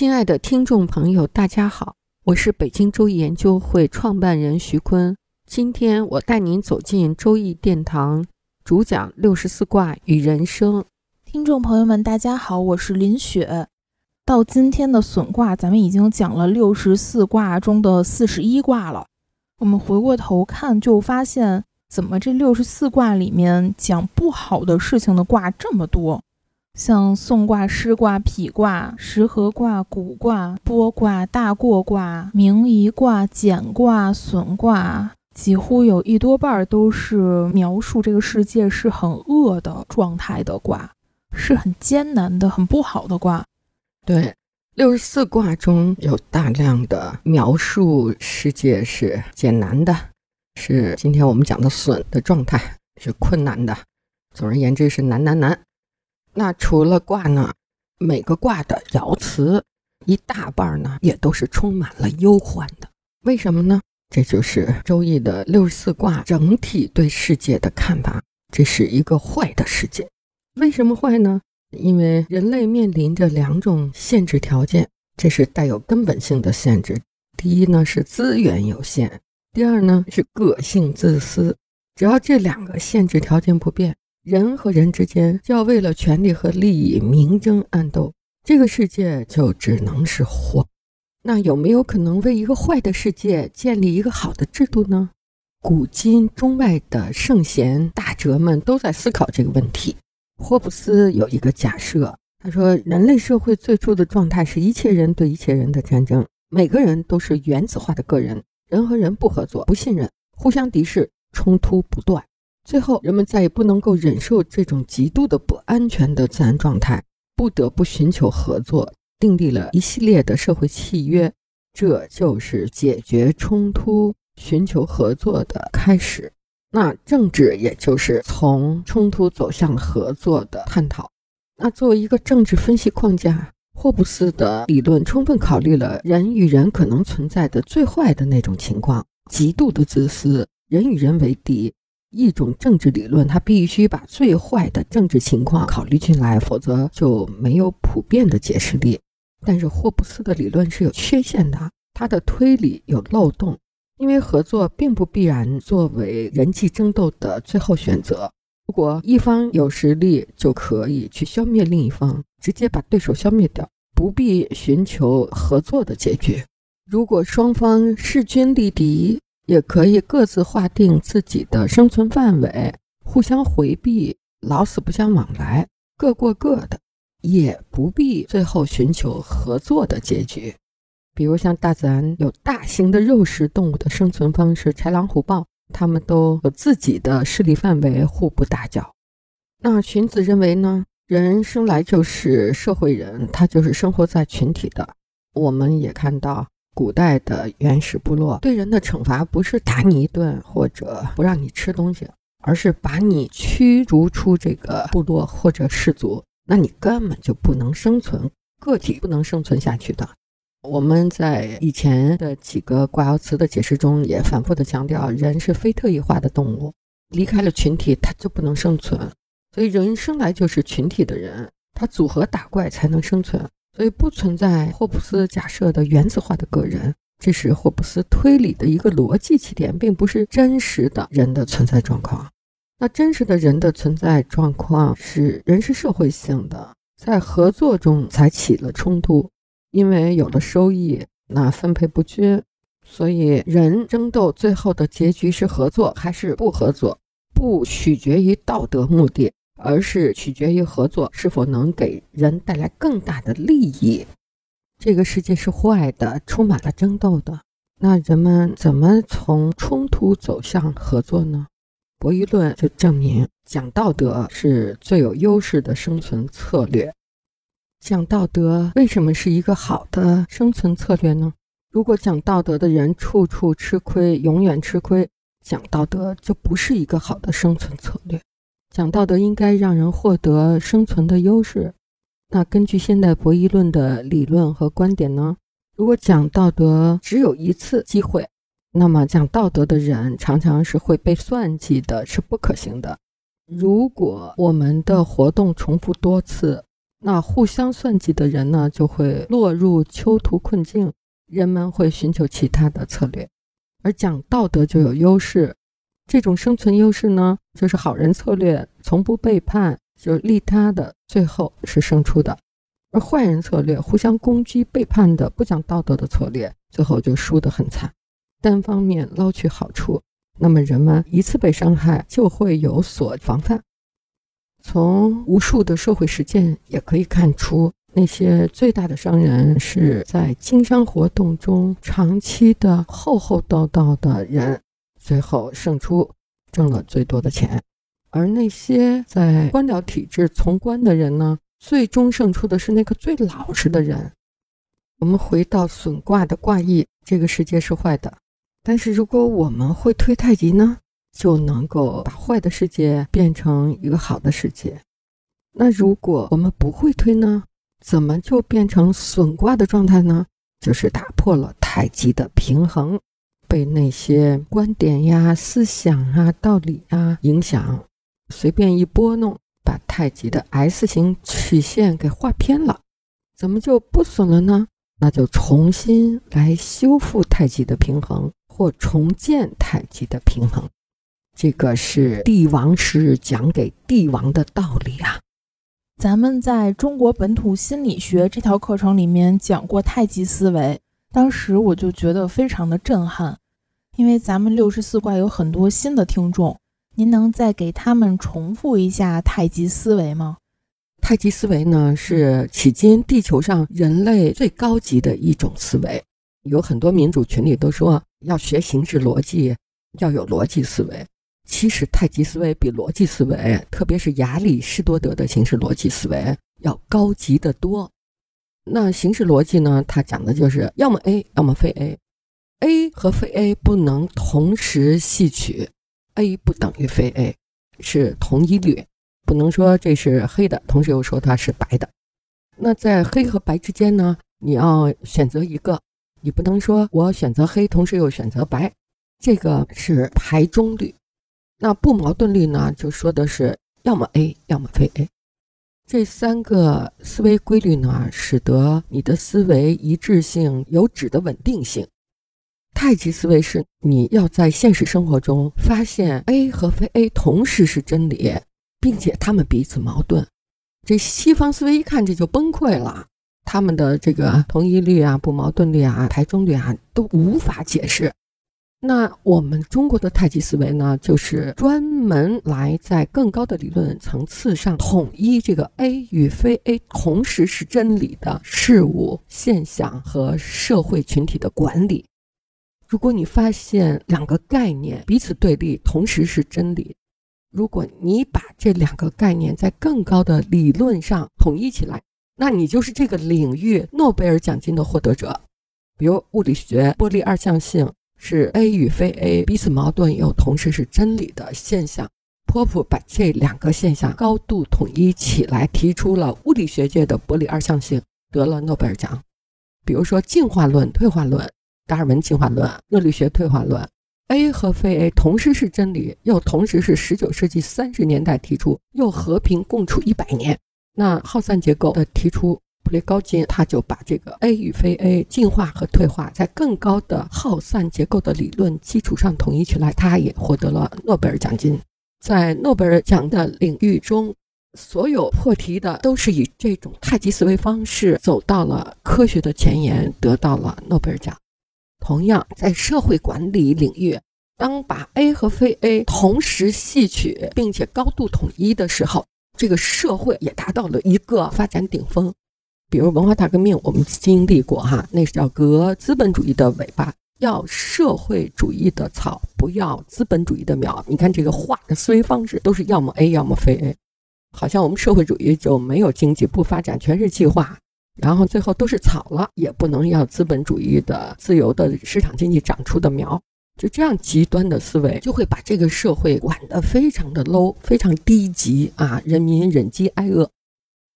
亲爱的听众朋友，大家好，我是北京周易研究会创办人徐坤。今天我带您走进周易殿堂，主讲六十四卦与人生。听众朋友们，大家好，我是林雪。到今天的损卦，咱们已经讲了六十四卦中的四十一卦了。我们回过头看，就发现怎么这六十四卦里面讲不好的事情的卦这么多。像宋卦、师卦、否卦、时合卦、卜卦、剥卦、大过卦、明夷卦、简卦、损卦，几乎有一多半都是描述这个世界是很恶的状态的卦，是很艰难的、很不好的卦。对，六十四卦中有大量的描述世界是艰难的，是今天我们讲的损的状态，是困难的。总而言之，是难难难。那除了卦呢，每个卦的爻辞一大半呢，也都是充满了忧患的。为什么呢？这就是《周易》的六十四卦整体对世界的看法。这是一个坏的世界。为什么坏呢？因为人类面临着两种限制条件，这是带有根本性的限制。第一呢是资源有限，第二呢是个性自私。只要这两个限制条件不变。人和人之间就要为了权力和利益明争暗斗，这个世界就只能是祸。那有没有可能为一个坏的世界建立一个好的制度呢？古今中外的圣贤大哲们都在思考这个问题。霍布斯有一个假设，他说人类社会最初的状态是一切人对一切人的战争，每个人都是原子化的个人，人和人不合作、不信任、互相敌视，冲突不断。最后，人们再也不能够忍受这种极度的不安全的自然状态，不得不寻求合作，订立了一系列的社会契约。这就是解决冲突、寻求合作的开始。那政治也就是从冲突走向合作的探讨。那作为一个政治分析框架，霍布斯的理论充分考虑了人与人可能存在的最坏的那种情况：极度的自私，人与人为敌。一种政治理论，它必须把最坏的政治情况考虑进来，否则就没有普遍的解释力。但是霍布斯的理论是有缺陷的，他的推理有漏洞，因为合作并不必然作为人际争斗的最后选择。如果一方有实力，就可以去消灭另一方，直接把对手消灭掉，不必寻求合作的结局。如果双方势均力敌，也可以各自划定自己的生存范围，互相回避，老死不相往来，各过各的，也不必最后寻求合作的结局。比如像大自然有大型的肉食动物的生存方式，豺狼虎豹，它们都有自己的势力范围，互不打搅。那荀子认为呢？人生来就是社会人，他就是生活在群体的。我们也看到。古代的原始部落对人的惩罚不是打你一顿或者 不让你吃东西，而是把你驱逐出这个部落或者氏族，那你根本就不能生存，个体不能生存下去的。我们在以前的几个卦爻辞的解释中也反复的强调，人是非特异化的动物，离开了群体他就不能生存，所以人生来就是群体的人，他组合打怪才能生存。所以不存在霍布斯假设的原子化的个人，这是霍布斯推理的一个逻辑起点，并不是真实的人的存在状况。那真实的人的存在状况是人是社会性的，在合作中才起了冲突，因为有了收益，那分配不均，所以人争斗最后的结局是合作还是不合作，不取决于道德目的。而是取决于合作是否能给人带来更大的利益。这个世界是坏的，充满了争斗的。那人们怎么从冲突走向合作呢？博弈论就证明讲道德是最有优势的生存策略。讲道德为什么是一个好的生存策略呢？如果讲道德的人处处吃亏，永远吃亏，讲道德就不是一个好的生存策略。讲道德应该让人获得生存的优势。那根据现代博弈论的理论和观点呢？如果讲道德只有一次机会，那么讲道德的人常常是会被算计的，是不可行的。如果我们的活动重复多次，那互相算计的人呢，就会落入囚徒困境，人们会寻求其他的策略，而讲道德就有优势。这种生存优势呢，就是好人策略，从不背叛，就是利他的，最后是胜出的；而坏人策略，互相攻击、背叛的，不讲道德的策略，最后就输得很惨，单方面捞取好处。那么人们一次被伤害，就会有所防范。从无数的社会实践也可以看出，那些最大的商人是在经商活动中长期的厚厚道道的人，最后胜出，挣了最多的钱；而那些在官僚体制从官的人呢，最终胜出的是那个最老实的人。我们回到损卦的卦意，这个世界是坏的，但是如果我们会推太极呢？就能够把坏的世界变成一个好的世界。那如果我们不会推呢？怎么就变成损卦的状态呢？就是打破了太极的平衡，被那些观点呀、思想啊、道理啊影响，随便一拨弄，把太极的 S 型曲线给画偏了。怎么就不损了呢？那就重新来修复太极的平衡，或重建太极的平衡。这个是帝王是讲给帝王的道理啊！咱们在中国本土心理学这条课程里面讲过太极思维，当时我就觉得非常的震撼。因为咱们六十四卦有很多新的听众，您能再给他们重复一下太极思维吗？太极思维呢，是迄今地球上人类最高级的一种思维。有很多民主群里都说要学形式逻辑，要有逻辑思维。其实太极思维比逻辑思维，特别是亚里士多德的形式逻辑思维要高级得多。那形式逻辑呢？它讲的就是要么 A，要么非 A，A 和非 A 不能同时吸取，A 不等于非 A，是同一律，不能说这是黑的，同时又说它是白的。那在黑和白之间呢，你要选择一个，你不能说我选择黑，同时又选择白，这个是排中律。那不矛盾律呢？就说的是要么 A，要么非 A。这三个思维规律呢，使得你的思维一致性有质的稳定性。太极思维是你要在现实生活中发现 A 和非 A 同时是真理，并且他们彼此矛盾。这西方思维一看这就崩溃了，他们的这个同一律啊、不矛盾律啊、排中律啊都无法解释。那我们中国的太极思维呢，就是专门来在更高的理论层次上统一这个 A 与非 A 同时是真理的事物现象和社会群体的管理。如果你发现两个概念彼此对立，同时是真理，如果你把这两个概念在更高的理论上统一起来，那你就是这个领域诺贝尔奖金的获得者。比如物理学波粒二象性。是 A 与非 A 彼此矛盾又同时是真理的现象。波普把这两个现象高度统一起来，提出了物理学界的波粒二象性，得了诺贝尔奖。比如说进化论、退化论、达尔文进化论、热力学退化论，A 和非 A 同时是真理，又同时是19世纪30年代提出，又和平共处一百年。那耗散结构的提出。普列高金他就把这个 A 与非 A 进化和退化在更高的耗散结构的理论基础上统一起来，他也获得了诺贝尔奖金。在诺贝尔奖的领域中，所有破题的都是以这种太极思维方式走到了科学的前沿，得到了诺贝尔奖。同样，在社会管理领域，当把 A 和非 A 同时吸取并且高度统一的时候，这个社会也达到了一个发展顶峰。比如文化大革命，我们经历过哈，那是叫革资本主义的尾巴，要社会主义的草，不要资本主义的苗。你看这个画的思维方式都是要么 A，要么非 A，好像我们社会主义就没有经济不发展，全是计划，然后最后都是草了，也不能要资本主义的自由的市场经济长出的苗。就这样极端的思维，就会把这个社会管得非常的 low，非常低级啊，人民忍饥挨饿。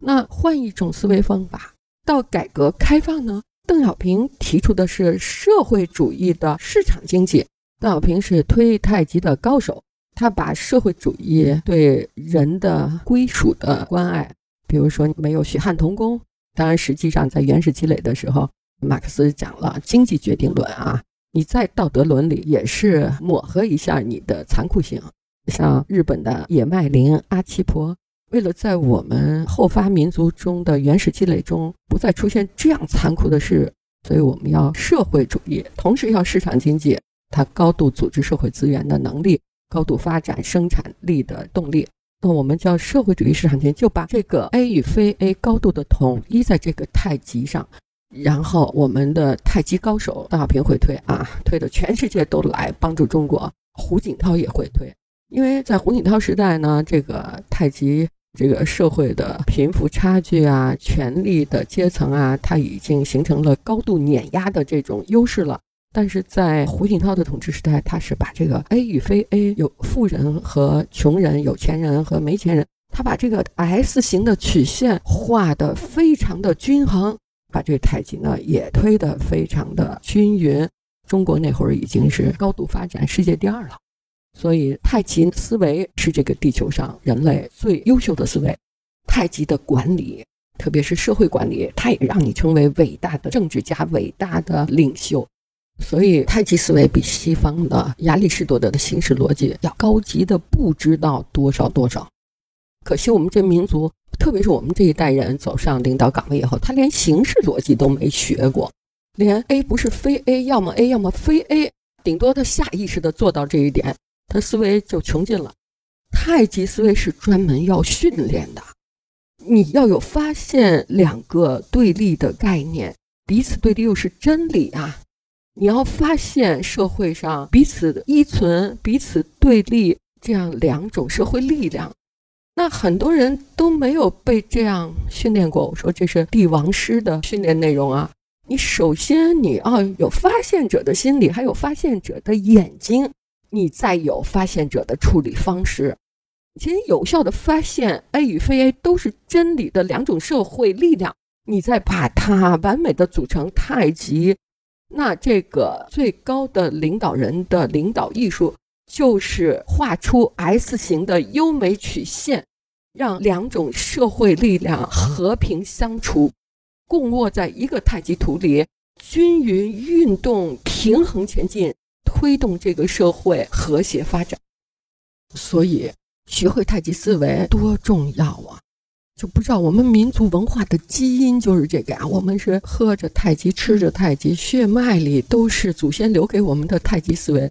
那换一种思维方法，到改革开放呢？邓小平提出的是社会主义的市场经济。邓小平是推太极的高手，他把社会主义对人的归属的关爱，比如说没有血汗童工。当然，实际上在原始积累的时候，马克思讲了经济决定论啊。你在道德伦理也是抹合一下你的残酷性，像日本的野麦林阿奇婆，为了在我们后发民族中的原始积累中不再出现这样残酷的事，所以我们要社会主义，同时要市场经济，它高度组织社会资源的能力，高度发展生产力的动力。那我们叫社会主义市场经济，就把这个 A 与非 A 高度的统一在这个太极上。然后我们的太极高手邓小平会推啊，推的全世界都来帮助中国。胡锦涛也会推，因为在胡锦涛时代呢，这个太极这个社会的贫富差距啊、权力的阶层啊，它已经形成了高度碾压的这种优势了。但是在胡锦涛的统治时代，他是把这个 A 与非 A 有富人和穷人、有钱人和没钱人，他把这个 S 型的曲线画得非常的均衡。把这个太极呢也推得非常的均匀。中国那会儿已经是高度发展，世界第二了。所以太极思维是这个地球上人类最优秀的思维。太极的管理，特别是社会管理，它也让你成为伟大的政治家、伟大的领袖。所以太极思维比西方的亚里士多德的形式逻辑要高级的不知道多少多少。可惜我们这民族。特别是我们这一代人走上领导岗位以后，他连形式逻辑都没学过，连 A 不是非 A，要么 A，要么非 A，顶多他下意识的做到这一点，他思维就穷尽了。太极思维是专门要训练的，你要有发现两个对立的概念，彼此对立又是真理啊！你要发现社会上彼此依存、彼此对立这样两种社会力量。那很多人都没有被这样训练过。我说这是帝王师的训练内容啊！你首先你要有发现者的心理，还有发现者的眼睛，你再有发现者的处理方式。其实有效的发现 A 与非 A 都是真理的两种社会力量，你再把它完美的组成太极，那这个最高的领导人的领导艺术就是画出 S 型的优美曲线。让两种社会力量和平相处，共卧在一个太极图里，均匀运动，平衡前进，推动这个社会和谐发展。所以，学会太极思维多重要啊！就不知道我们民族文化的基因就是这个呀。我们是喝着太极，吃着太极，血脉里都是祖先留给我们的太极思维。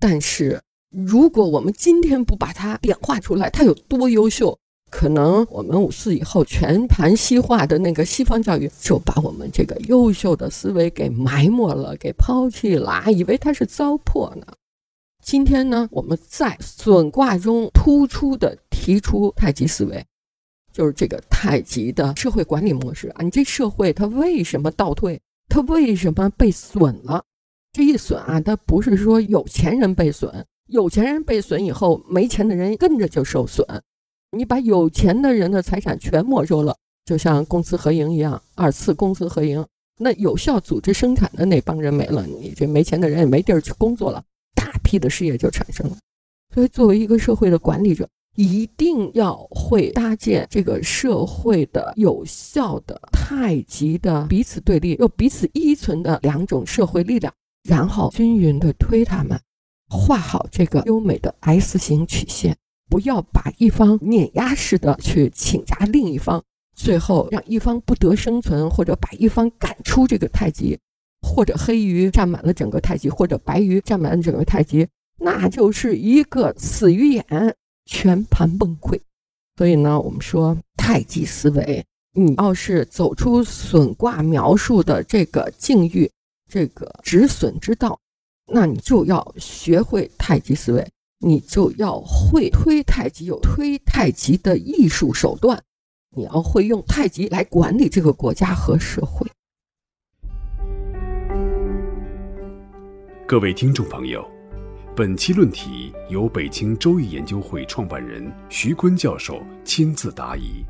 但是，如果我们今天不把它点化出来，它有多优秀？可能我们五四以后全盘西化的那个西方教育，就把我们这个优秀的思维给埋没了，给抛弃了，以为它是糟粕呢。今天呢，我们在损卦中突出的提出太极思维，就是这个太极的社会管理模式啊。你这社会它为什么倒退？它为什么被损了？这一损啊，它不是说有钱人被损，有钱人被损以后，没钱的人跟着就受损。你把有钱的人的财产全没收了，就像公私合营一样，二次公私合营，那有效组织生产的那帮人没了，你这没钱的人也没地儿去工作了，大批的失业就产生了。所以，作为一个社会的管理者，一定要会搭建这个社会的有效的太极的彼此对立又彼此依存的两种社会力量，然后均匀的推他们，画好这个优美的 S 型曲线。不要把一方碾压式的去倾轧另一方，最后让一方不得生存，或者把一方赶出这个太极，或者黑鱼占满了整个太极，或者白鱼占满了整个太极，那就是一个死鱼眼，全盘崩溃。所以呢，我们说太极思维，你要是走出损卦描述的这个境遇，这个止损之道，那你就要学会太极思维，你就要会推太极，有推太极的艺术手段，你要会用太极来管理这个国家和社会。各位听众朋友，本期论题由北京周易研究会创办人徐坤教授亲自答疑。